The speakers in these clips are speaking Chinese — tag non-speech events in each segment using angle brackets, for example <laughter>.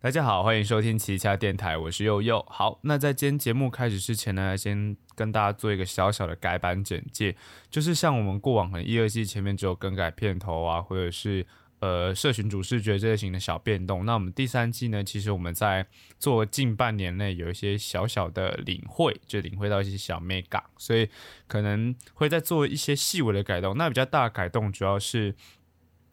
大家好，欢迎收听奇家电台，我是佑佑。好，那在今天节目开始之前呢，先跟大家做一个小小的改版简介，就是像我们过往可能一二季前面只有更改片头啊，或者是呃社群主视觉这类型的小变动。那我们第三季呢，其实我们在做近半年内有一些小小的领会，就领会到一些小 mega，所以可能会再做一些细微的改动。那比较大的改动主要是。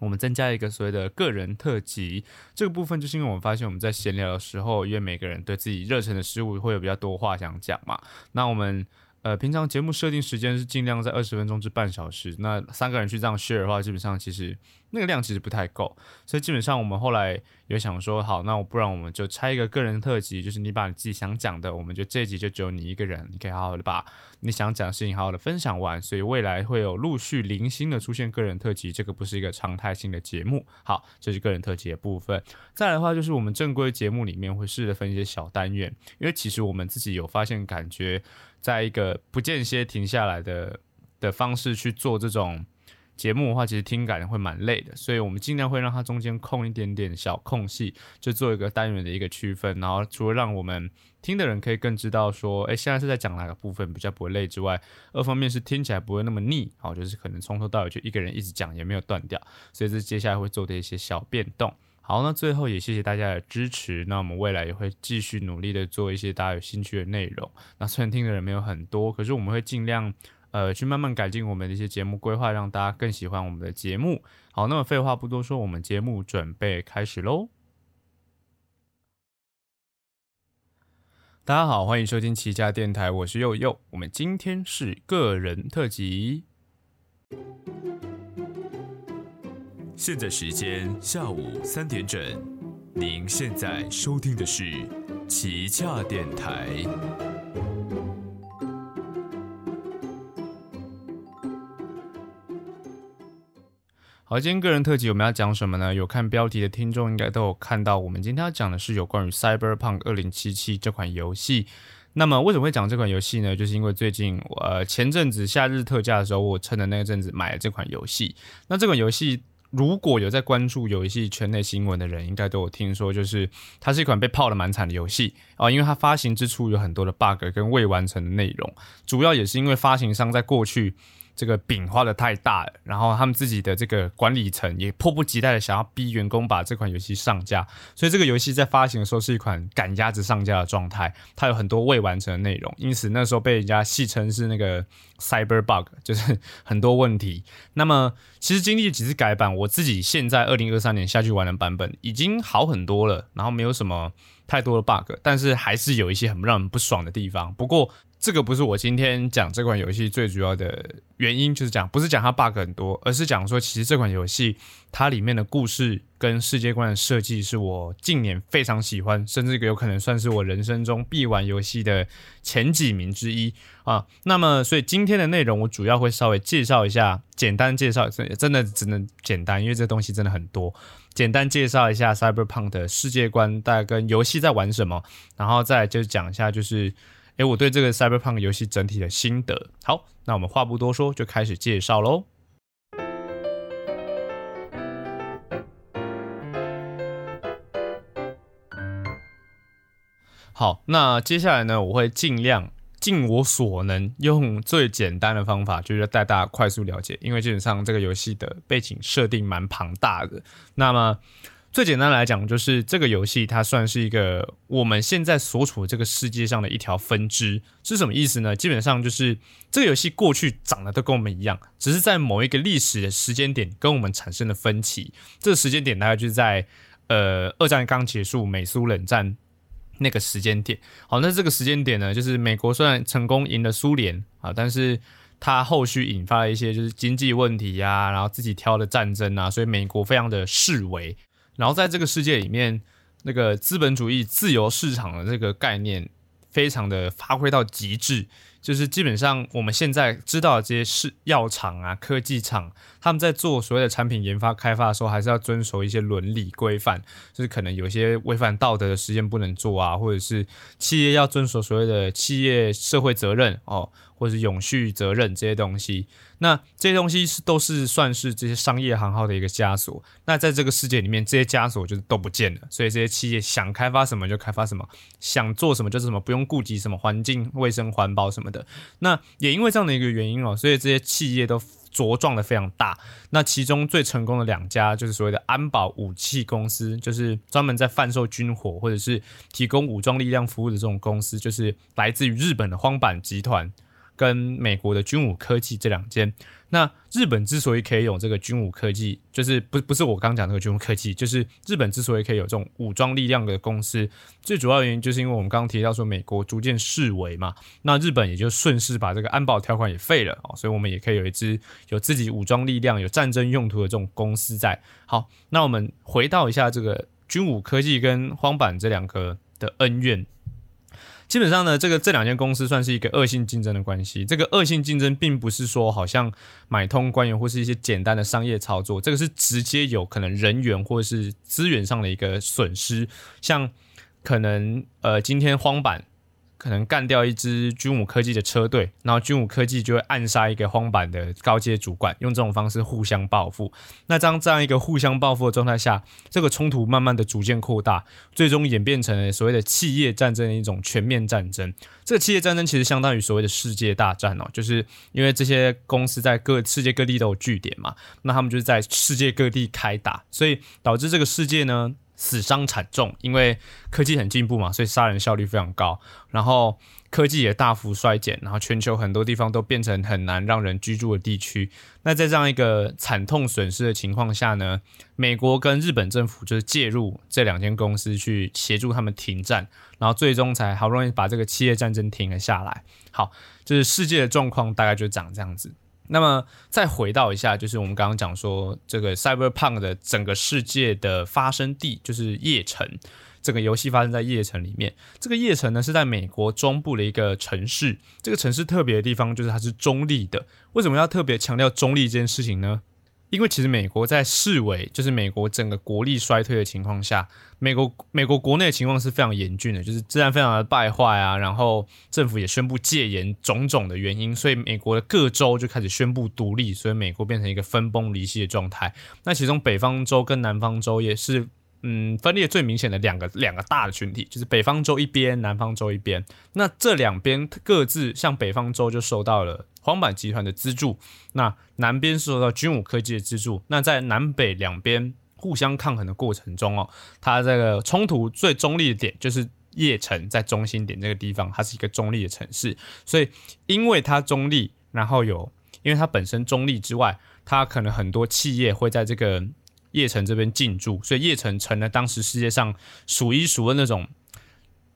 我们增加一个所谓的个人特辑，这个部分就是因为我们发现我们在闲聊的时候，因为每个人对自己热忱的事物会有比较多话想讲嘛，那我们。呃，平常节目设定时间是尽量在二十分钟至半小时。那三个人去这样 share 的话，基本上其实那个量其实不太够。所以基本上我们后来有想说，好，那我不然我们就拆一个个人特辑，就是你把你自己想讲的，我们就这一集就只有你一个人，你可以好好的把你想讲的事情好好的分享完。所以未来会有陆续零星的出现个人特辑，这个不是一个常态性的节目。好，这是个人特辑的部分。再来的话，就是我们正规节目里面会试着分一些小单元，因为其实我们自己有发现感觉。在一个不间歇停下来的的方式去做这种节目的话，其实听感会蛮累的，所以我们尽量会让它中间空一点点小空隙，就做一个单元的一个区分。然后除了让我们听的人可以更知道说，哎，现在是在讲哪个部分比较不会累之外，二方面是听起来不会那么腻，好，就是可能从头到尾就一个人一直讲也没有断掉，所以这是接下来会做的一些小变动。好，那最后也谢谢大家的支持。那我们未来也会继续努力的做一些大家有兴趣的内容。那虽然听的人没有很多，可是我们会尽量呃去慢慢改进我们的一些节目规划，让大家更喜欢我们的节目。好，那么废话不多说，我们节目准备开始喽。大家好，欢迎收听齐家电台，我是佑佑。我们今天是个人特辑。现在时间下午三点整，您现在收听的是奇恰电台。好，今天个人特辑我们要讲什么呢？有看标题的听众应该都有看到，我们今天要讲的是有关于《Cyberpunk 二零七七》这款游戏。那么为什么会讲这款游戏呢？就是因为最近呃前阵子夏日特价的时候，我趁着那个阵子买了这款游戏。那这款游戏。如果有在关注游戏圈内新闻的人，应该都有听说，就是它是一款被泡的蛮惨的游戏啊，因为它发行之初有很多的 bug 跟未完成的内容，主要也是因为发行商在过去。这个饼画的太大了，然后他们自己的这个管理层也迫不及待的想要逼员工把这款游戏上架，所以这个游戏在发行的时候是一款赶鸭子上架的状态，它有很多未完成的内容，因此那时候被人家戏称是那个 cyber bug，就是很多问题。那么其实经历几次改版，我自己现在二零二三年下去玩的版本已经好很多了，然后没有什么太多的 bug，但是还是有一些很让人不爽的地方。不过这个不是我今天讲这款游戏最主要的原因，就是讲不是讲它 bug 很多，而是讲说其实这款游戏它里面的故事跟世界观的设计是我近年非常喜欢，甚至有可能算是我人生中必玩游戏的前几名之一啊。那么，所以今天的内容我主要会稍微介绍一下，简单介绍，真的只能简单，因为这东西真的很多，简单介绍一下 Cyberpunk 的世界观，大概跟游戏在玩什么，然后再就是讲一下就是。诶，我对这个 Cyberpunk 游戏整体的心得。好，那我们话不多说，就开始介绍喽。好，那接下来呢，我会尽量尽我所能，用最简单的方法，就是带大家快速了解，因为基本上这个游戏的背景设定蛮庞大的。那么最简单来讲，就是这个游戏它算是一个我们现在所处的这个世界上的一条分支，是什么意思呢？基本上就是这个游戏过去长得都跟我们一样，只是在某一个历史的时间点跟我们产生了分歧。这个时间点大概就是在呃二战刚结束、美苏冷战那个时间点。好，那这个时间点呢，就是美国虽然成功赢了苏联啊，但是它后续引发了一些就是经济问题呀，然后自己挑的战争啊，所以美国非常的示威。然后在这个世界里面，那个资本主义自由市场的这个概念非常的发挥到极致，就是基本上我们现在知道的这些是药厂啊、科技厂，他们在做所谓的产品研发开发的时候，还是要遵守一些伦理规范，就是可能有些违反道德的实验不能做啊，或者是企业要遵守所谓的企业社会责任哦。或者是永续责任这些东西，那这些东西是都是算是这些商业行号的一个枷锁。那在这个世界里面，这些枷锁就是都不见了。所以这些企业想开发什么就开发什么，想做什么就是什么，不用顾及什么环境卫生环保什么的。那也因为这样的一个原因哦，所以这些企业都茁壮的非常大。那其中最成功的两家就是所谓的安保武器公司，就是专门在贩售军火或者是提供武装力量服务的这种公司，就是来自于日本的荒坂集团。跟美国的军武科技这两间，那日本之所以可以有这个军武科技，就是不不是我刚讲那个军武科技，就是日本之所以可以有这种武装力量的公司，最主要原因就是因为我们刚刚提到说美国逐渐示威嘛，那日本也就顺势把这个安保条款也废了哦，所以我们也可以有一支有自己武装力量、有战争用途的这种公司在。好，那我们回到一下这个军武科技跟荒坂这两个的恩怨。基本上呢，这个这两间公司算是一个恶性竞争的关系。这个恶性竞争并不是说好像买通官员或是一些简单的商业操作，这个是直接有可能人员或是资源上的一个损失。像可能呃，今天荒坂。可能干掉一支军武科技的车队，然后军武科技就会暗杀一个荒坂的高阶主管，用这种方式互相报复。那当这样一个互相报复的状态下，这个冲突慢慢的逐渐扩大，最终演变成了所谓的企业战争的一种全面战争。这个企业战争其实相当于所谓的世界大战哦，就是因为这些公司在各世界各地都有据点嘛，那他们就是在世界各地开打，所以导致这个世界呢。死伤惨重，因为科技很进步嘛，所以杀人效率非常高。然后科技也大幅衰减，然后全球很多地方都变成很难让人居住的地区。那在这样一个惨痛损失的情况下呢，美国跟日本政府就是介入这两间公司去协助他们停战，然后最终才好不容易把这个企业战争停了下来。好，就是世界的状况大概就长这样子。那么再回到一下，就是我们刚刚讲说，这个 Cyberpunk 的整个世界的发生地就是夜城，这个游戏发生在夜城里面。这个夜城呢是在美国中部的一个城市，这个城市特别的地方就是它是中立的。为什么要特别强调中立这件事情呢？因为其实美国在视为就是美国整个国力衰退的情况下，美国美国国内的情况是非常严峻的，就是自然非常的败坏啊，然后政府也宣布戒严，种种的原因，所以美国的各州就开始宣布独立，所以美国变成一个分崩离析的状态。那其中北方州跟南方州也是。嗯，分裂最明显的两个两个大的群体，就是北方州一边，南方州一边。那这两边各自，像北方州就受到了荒坂集团的资助，那南边受到军武科技的资助。那在南北两边互相抗衡的过程中哦，它这个冲突最中立的点就是叶城在中心点这个地方，它是一个中立的城市。所以因为它中立，然后有因为它本身中立之外，它可能很多企业会在这个。叶城这边进驻，所以叶城成了当时世界上数一数二那种，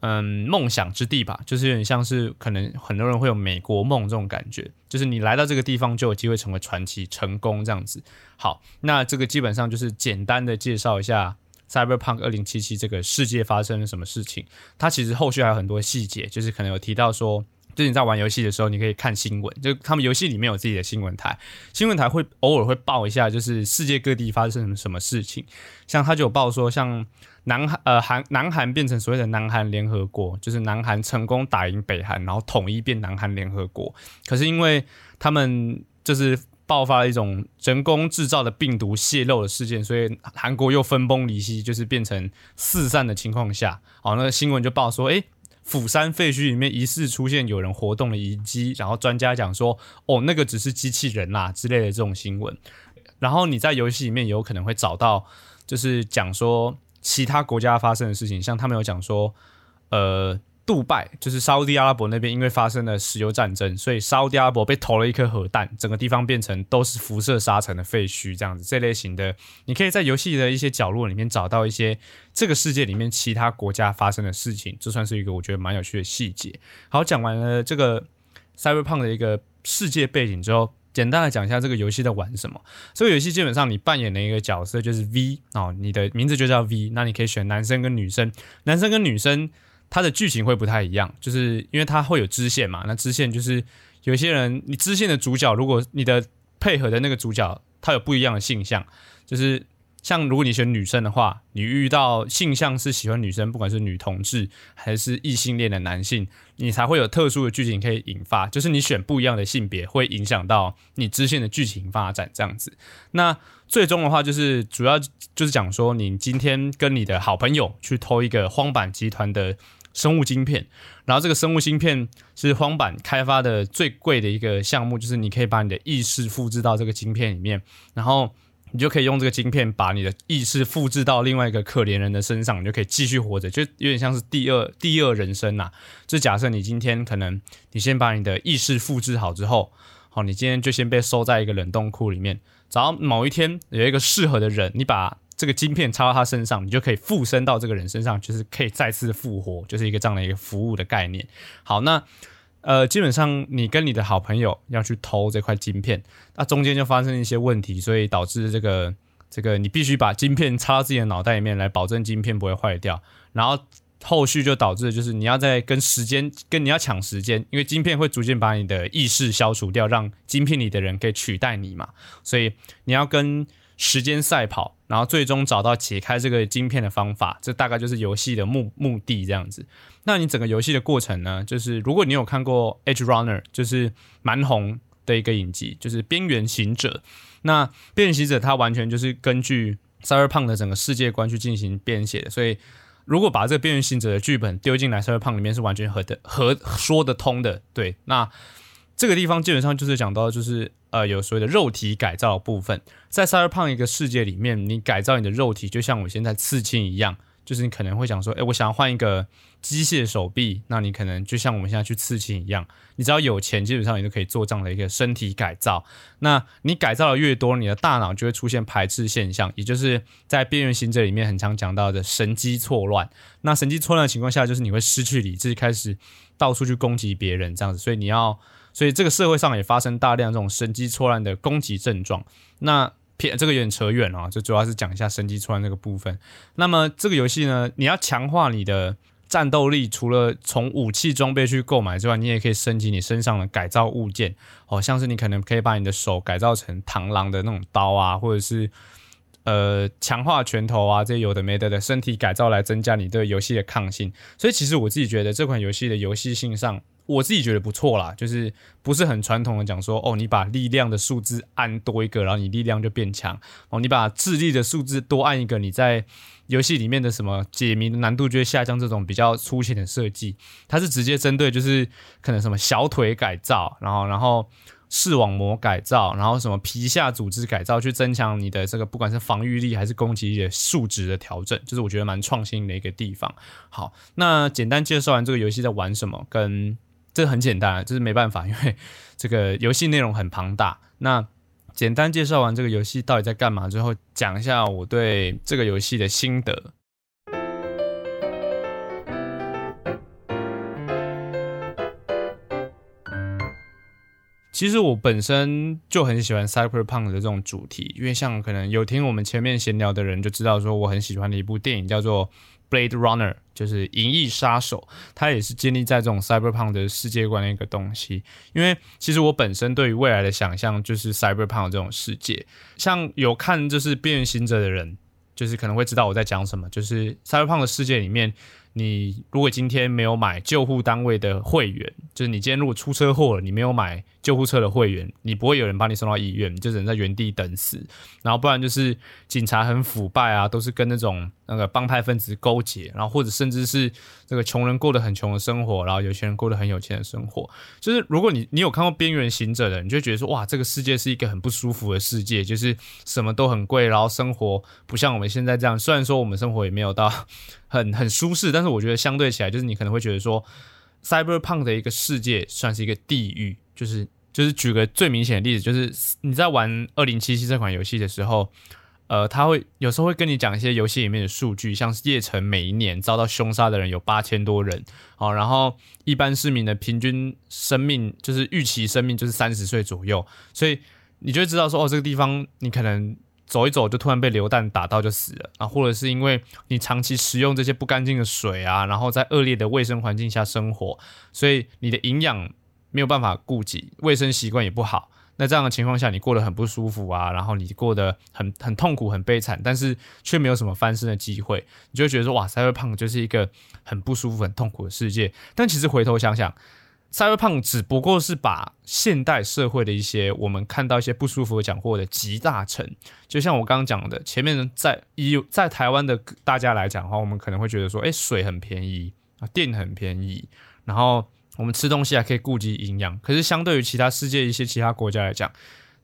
嗯，梦想之地吧，就是有点像是可能很多人会有美国梦这种感觉，就是你来到这个地方就有机会成为传奇、成功这样子。好，那这个基本上就是简单的介绍一下《Cyberpunk 二零七七》这个世界发生了什么事情。它其实后续还有很多细节，就是可能有提到说。就是你在玩游戏的时候，你可以看新闻，就他们游戏里面有自己的新闻台，新闻台会偶尔会报一下，就是世界各地发生什么什么事情。像他就有报说，像南韩呃韩南韩变成所谓的南韩联合国，就是南韩成功打赢北韩，然后统一变南韩联合国。可是因为他们就是爆发了一种人工制造的病毒泄漏的事件，所以韩国又分崩离析，就是变成四散的情况下，哦，那个新闻就报说，哎。釜山废墟里面疑似出现有人活动的遗迹，然后专家讲说，哦，那个只是机器人啦之类的这种新闻。然后你在游戏里面有可能会找到，就是讲说其他国家发生的事情，像他们有讲说，呃。杜拜就是沙地阿拉伯那边，因为发生了石油战争，所以沙地阿拉伯被投了一颗核弹，整个地方变成都是辐射沙尘的废墟，这样子。这类型的，你可以在游戏的一些角落里面找到一些这个世界里面其他国家发生的事情，这算是一个我觉得蛮有趣的细节。好，讲完了这个 Cyberpunk 的一个世界背景之后，简单的讲一下这个游戏在玩什么。这个游戏基本上你扮演的一个角色就是 V 哦，你的名字就叫 V，那你可以选男生跟女生，男生跟女生。它的剧情会不太一样，就是因为它会有支线嘛。那支线就是有些人，你支线的主角，如果你的配合的那个主角他有不一样的性向，就是像如果你选女生的话，你遇到性向是喜欢女生，不管是女同志还是异性恋的男性，你才会有特殊的剧情可以引发。就是你选不一样的性别，会影响到你支线的剧情发展这样子。那最终的话，就是主要就是讲说，你今天跟你的好朋友去偷一个荒坂集团的生物晶片，然后这个生物芯片是荒坂开发的最贵的一个项目，就是你可以把你的意识复制到这个晶片里面，然后你就可以用这个晶片把你的意识复制到另外一个可怜人的身上，你就可以继续活着，就有点像是第二第二人生呐。就假设你今天可能你先把你的意识复制好之后，好，你今天就先被收在一个冷冻库里面。找到某一天有一个适合的人，你把这个晶片插到他身上，你就可以附身到这个人身上，就是可以再次复活，就是一个这样的一个服务的概念。好，那呃，基本上你跟你的好朋友要去偷这块晶片，那中间就发生一些问题，所以导致这个这个你必须把晶片插到自己的脑袋里面来保证晶片不会坏掉，然后。后续就导致就是你要在跟时间跟你要抢时间，因为晶片会逐渐把你的意识消除掉，让晶片里的人可以取代你嘛，所以你要跟时间赛跑，然后最终找到解开这个晶片的方法，这大概就是游戏的目目的这样子。那你整个游戏的过程呢，就是如果你有看过《Edge Runner》，就是蛮红的一个影集，就是《边缘行者》。那《边缘行者》它完全就是根据 Cyberpunk 的整个世界观去进行编写的，所以。如果把这个边缘行者的剧本丢进来 Cyberpunk 里面，是完全合的、合说得通的。对，那这个地方基本上就是讲到，就是呃，有所谓的肉体改造部分，在赛尔胖一个世界里面，你改造你的肉体，就像我现在刺青一样。就是你可能会想说，哎，我想要换一个机械手臂，那你可能就像我们现在去刺青一样，你只要有钱，基本上你就可以做这样的一个身体改造。那你改造的越多，你的大脑就会出现排斥现象，也就是在边缘行者里面很常讲到的神机错乱。那神机错乱的情况下，就是你会失去理智，开始到处去攻击别人这样子。所以你要，所以这个社会上也发生大量这种神机错乱的攻击症状。那偏这个有点扯远了，就主要是讲一下神机错乱那个部分。那么这个游戏呢，你要强化你的战斗力，除了从武器装备去购买之外，你也可以升级你身上的改造物件。哦，像是你可能可以把你的手改造成螳螂的那种刀啊，或者是呃强化拳头啊，这些有的没的的身体改造来增加你对游戏的抗性。所以其实我自己觉得这款游戏的游戏性上。我自己觉得不错啦，就是不是很传统的讲说，哦，你把力量的数字按多一个，然后你力量就变强。哦，你把智力的数字多按一个，你在游戏里面的什么解谜的难度就会下降。这种比较粗浅的设计，它是直接针对就是可能什么小腿改造，然后然后视网膜改造，然后什么皮下组织改造，去增强你的这个不管是防御力还是攻击力的数值的调整，就是我觉得蛮创新的一个地方。好，那简单介绍完这个游戏在玩什么，跟这很简单，这是没办法，因为这个游戏内容很庞大。那简单介绍完这个游戏到底在干嘛之后，讲一下我对这个游戏的心得。其实我本身就很喜欢 Cyberpunk 的这种主题，因为像可能有听我们前面闲聊的人就知道，说我很喜欢的一部电影叫做。Blade Runner 就是《银翼杀手》，它也是建立在这种 Cyberpunk 的世界观的一个东西。因为其实我本身对于未来的想象就是 Cyberpunk 这种世界，像有看就是《边缘行者》的人，就是可能会知道我在讲什么。就是 Cyberpunk 的世界里面，你如果今天没有买救护单位的会员，就是你今天如果出车祸了，你没有买。救护车的会员，你不会有人把你送到医院，你就只能在原地等死。然后不然就是警察很腐败啊，都是跟那种那个帮派分子勾结，然后或者甚至是这个穷人过得很穷的生活，然后有钱人过得很有钱的生活。就是如果你你有看过《边缘行者》的，你就觉得说哇，这个世界是一个很不舒服的世界，就是什么都很贵，然后生活不像我们现在这样。虽然说我们生活也没有到很很舒适，但是我觉得相对起来，就是你可能会觉得说，Cyberpunk 的一个世界算是一个地狱，就是。就是举个最明显的例子，就是你在玩《二零七七》这款游戏的时候，呃，他会有时候会跟你讲一些游戏里面的数据，像是叶城每一年遭到凶杀的人有八千多人，哦，然后一般市民的平均生命就是预期生命就是三十岁左右，所以你就会知道说，哦，这个地方你可能走一走就突然被流弹打到就死了啊，或者是因为你长期食用这些不干净的水啊，然后在恶劣的卫生环境下生活，所以你的营养没有办法顾及，卫生习惯也不好。那这样的情况下，你过得很不舒服啊，然后你过得很很痛苦、很悲惨，但是却没有什么翻身的机会，你就会觉得说，哇，赛博胖就是一个很不舒服、很痛苦的世界。但其实回头想想，赛博胖只不过是把现代社会的一些我们看到一些不舒服的讲过的集大成。就像我刚刚讲的，前面在以在台湾的大家来讲的话，我们可能会觉得说，哎，水很便宜啊，电很便宜，然后。我们吃东西还可以顾及营养，可是相对于其他世界一些其他国家来讲，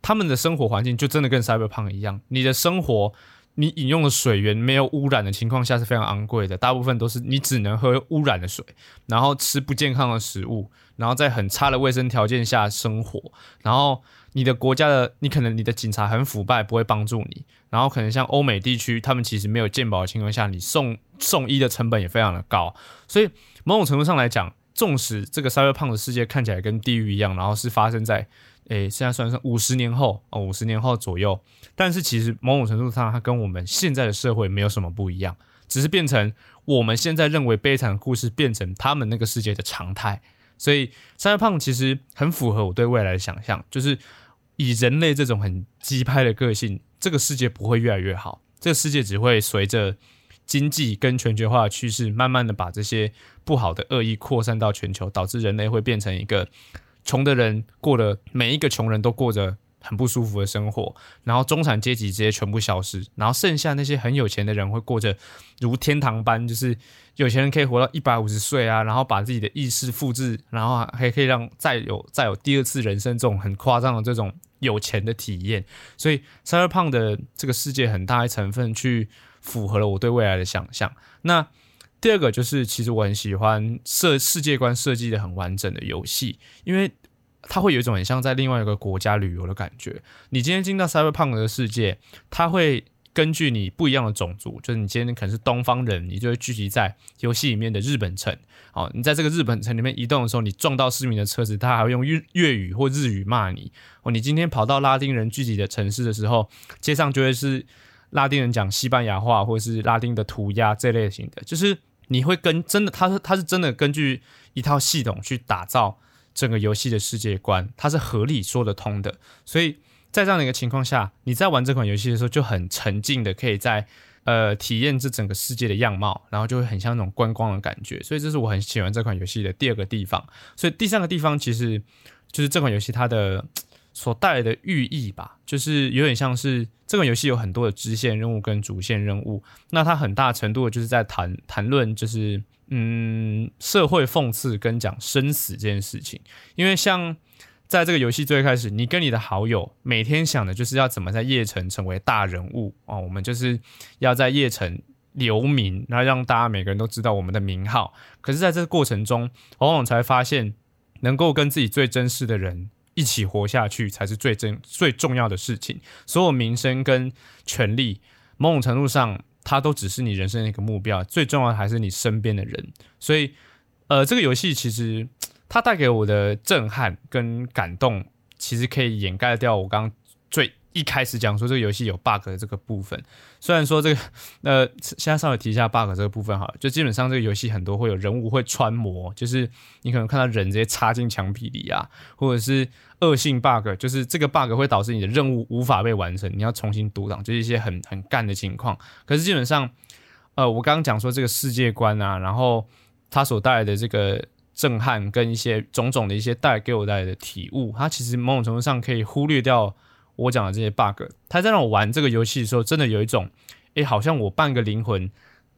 他们的生活环境就真的跟 Cyberpunk 一样。你的生活，你饮用的水源没有污染的情况下是非常昂贵的，大部分都是你只能喝污染的水，然后吃不健康的食物，然后在很差的卫生条件下生活，然后你的国家的你可能你的警察很腐败，不会帮助你，然后可能像欧美地区，他们其实没有健保的情况下，你送送医的成本也非常的高，所以某种程度上来讲。纵使这个稍微胖的世界看起来跟地狱一样，然后是发生在诶现在算上五十年后啊五十年后左右，但是其实某种程度上它跟我们现在的社会没有什么不一样，只是变成我们现在认为悲惨的故事变成他们那个世界的常态。所以稍微胖其实很符合我对未来的想象，就是以人类这种很鸡拍的个性，这个世界不会越来越好，这个世界只会随着。经济跟全球化的趋势，慢慢的把这些不好的恶意扩散到全球，导致人类会变成一个穷的人过的每一个穷人都过着很不舒服的生活，然后中产阶级直接全部消失，然后剩下那些很有钱的人会过着如天堂般，就是有钱人可以活到一百五十岁啊，然后把自己的意识复制，然后还可以让再有再有第二次人生这种很夸张的这种有钱的体验，所以赛尔胖的这个世界很大一成分去。符合了我对未来的想象。那第二个就是，其实我很喜欢设世界观设计的很完整的游戏，因为它会有一种很像在另外一个国家旅游的感觉。你今天进到 Cyberpunk 的世界，它会根据你不一样的种族，就是你今天可能是东方人，你就会聚集在游戏里面的日本城。哦，你在这个日本城里面移动的时候，你撞到市民的车子，他还会用粤粤语或日语骂你。哦，你今天跑到拉丁人聚集的城市的时候，街上就会是。拉丁人讲西班牙话，或者是拉丁的涂鸦这类型的，就是你会跟真的，他是他是真的根据一套系统去打造整个游戏的世界观，它是合理说得通的。所以在这样的一个情况下，你在玩这款游戏的时候就很沉浸的，可以在呃体验这整个世界的样貌，然后就会很像那种观光的感觉。所以这是我很喜欢这款游戏的第二个地方。所以第三个地方其实就是这款游戏它的。所带来的寓意吧，就是有点像是这个游戏有很多的支线任务跟主线任务，那它很大程度就是在谈谈论，就是嗯社会讽刺跟讲生死这件事情。因为像在这个游戏最开始，你跟你的好友每天想的就是要怎么在夜城成为大人物哦，我们就是要在夜城留名，然后让大家每个人都知道我们的名号。可是，在这个过程中，往往才发现，能够跟自己最珍视的人。一起活下去才是最真最重要的事情。所有名声跟权利，某种程度上，它都只是你人生的一个目标。最重要的还是你身边的人。所以，呃，这个游戏其实它带给我的震撼跟感动，其实可以掩盖掉我刚最。一开始讲说这个游戏有 bug 的这个部分，虽然说这个 <laughs> 呃，现在稍微提一下 bug 这个部分哈，就基本上这个游戏很多会有人物会穿模，就是你可能看到人直接插进墙壁里啊，或者是恶性 bug，就是这个 bug 会导致你的任务无法被完成，你要重新读档，就是一些很很干的情况。可是基本上，呃，我刚刚讲说这个世界观啊，然后它所带来的这个震撼跟一些种种的一些带给我带来的体悟，它其实某种程度上可以忽略掉。我讲的这些 bug，他在让我玩这个游戏的时候，真的有一种，哎，好像我半个灵魂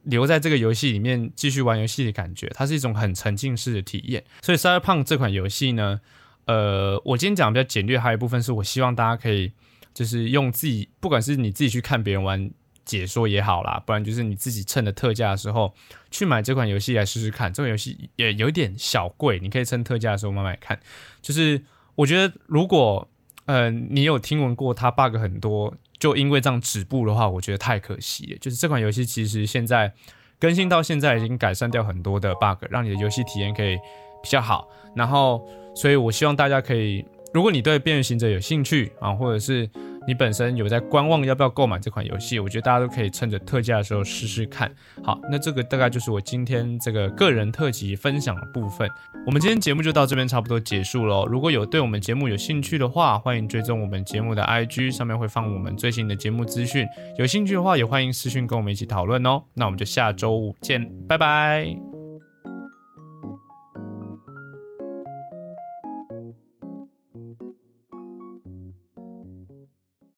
留在这个游戏里面继续玩游戏的感觉。它是一种很沉浸式的体验。所以《Cyberpunk》这款游戏呢，呃，我今天讲比较简略，还有一部分是我希望大家可以就是用自己，不管是你自己去看别人玩解说也好啦，不然就是你自己趁着特价的时候去买这款游戏来试试看。这款游戏也有点小贵，你可以趁特价的时候买买看。就是我觉得如果呃，你有听闻过它 bug 很多，就因为这样止步的话，我觉得太可惜了。就是这款游戏其实现在更新到现在已经改善掉很多的 bug，让你的游戏体验可以比较好。然后，所以我希望大家可以，如果你对《边缘行者》有兴趣啊，或者是你本身有在观望要不要购买这款游戏，我觉得大家都可以趁着特价的时候试试看。好，那这个大概就是我今天这个个人特辑分享的部分。我们今天节目就到这边差不多结束喽。如果有对我们节目有兴趣的话，欢迎追踪我们节目的 IG，上面会放我们最新的节目资讯。有兴趣的话，也欢迎私讯跟我们一起讨论哦。那我们就下周五见，拜拜。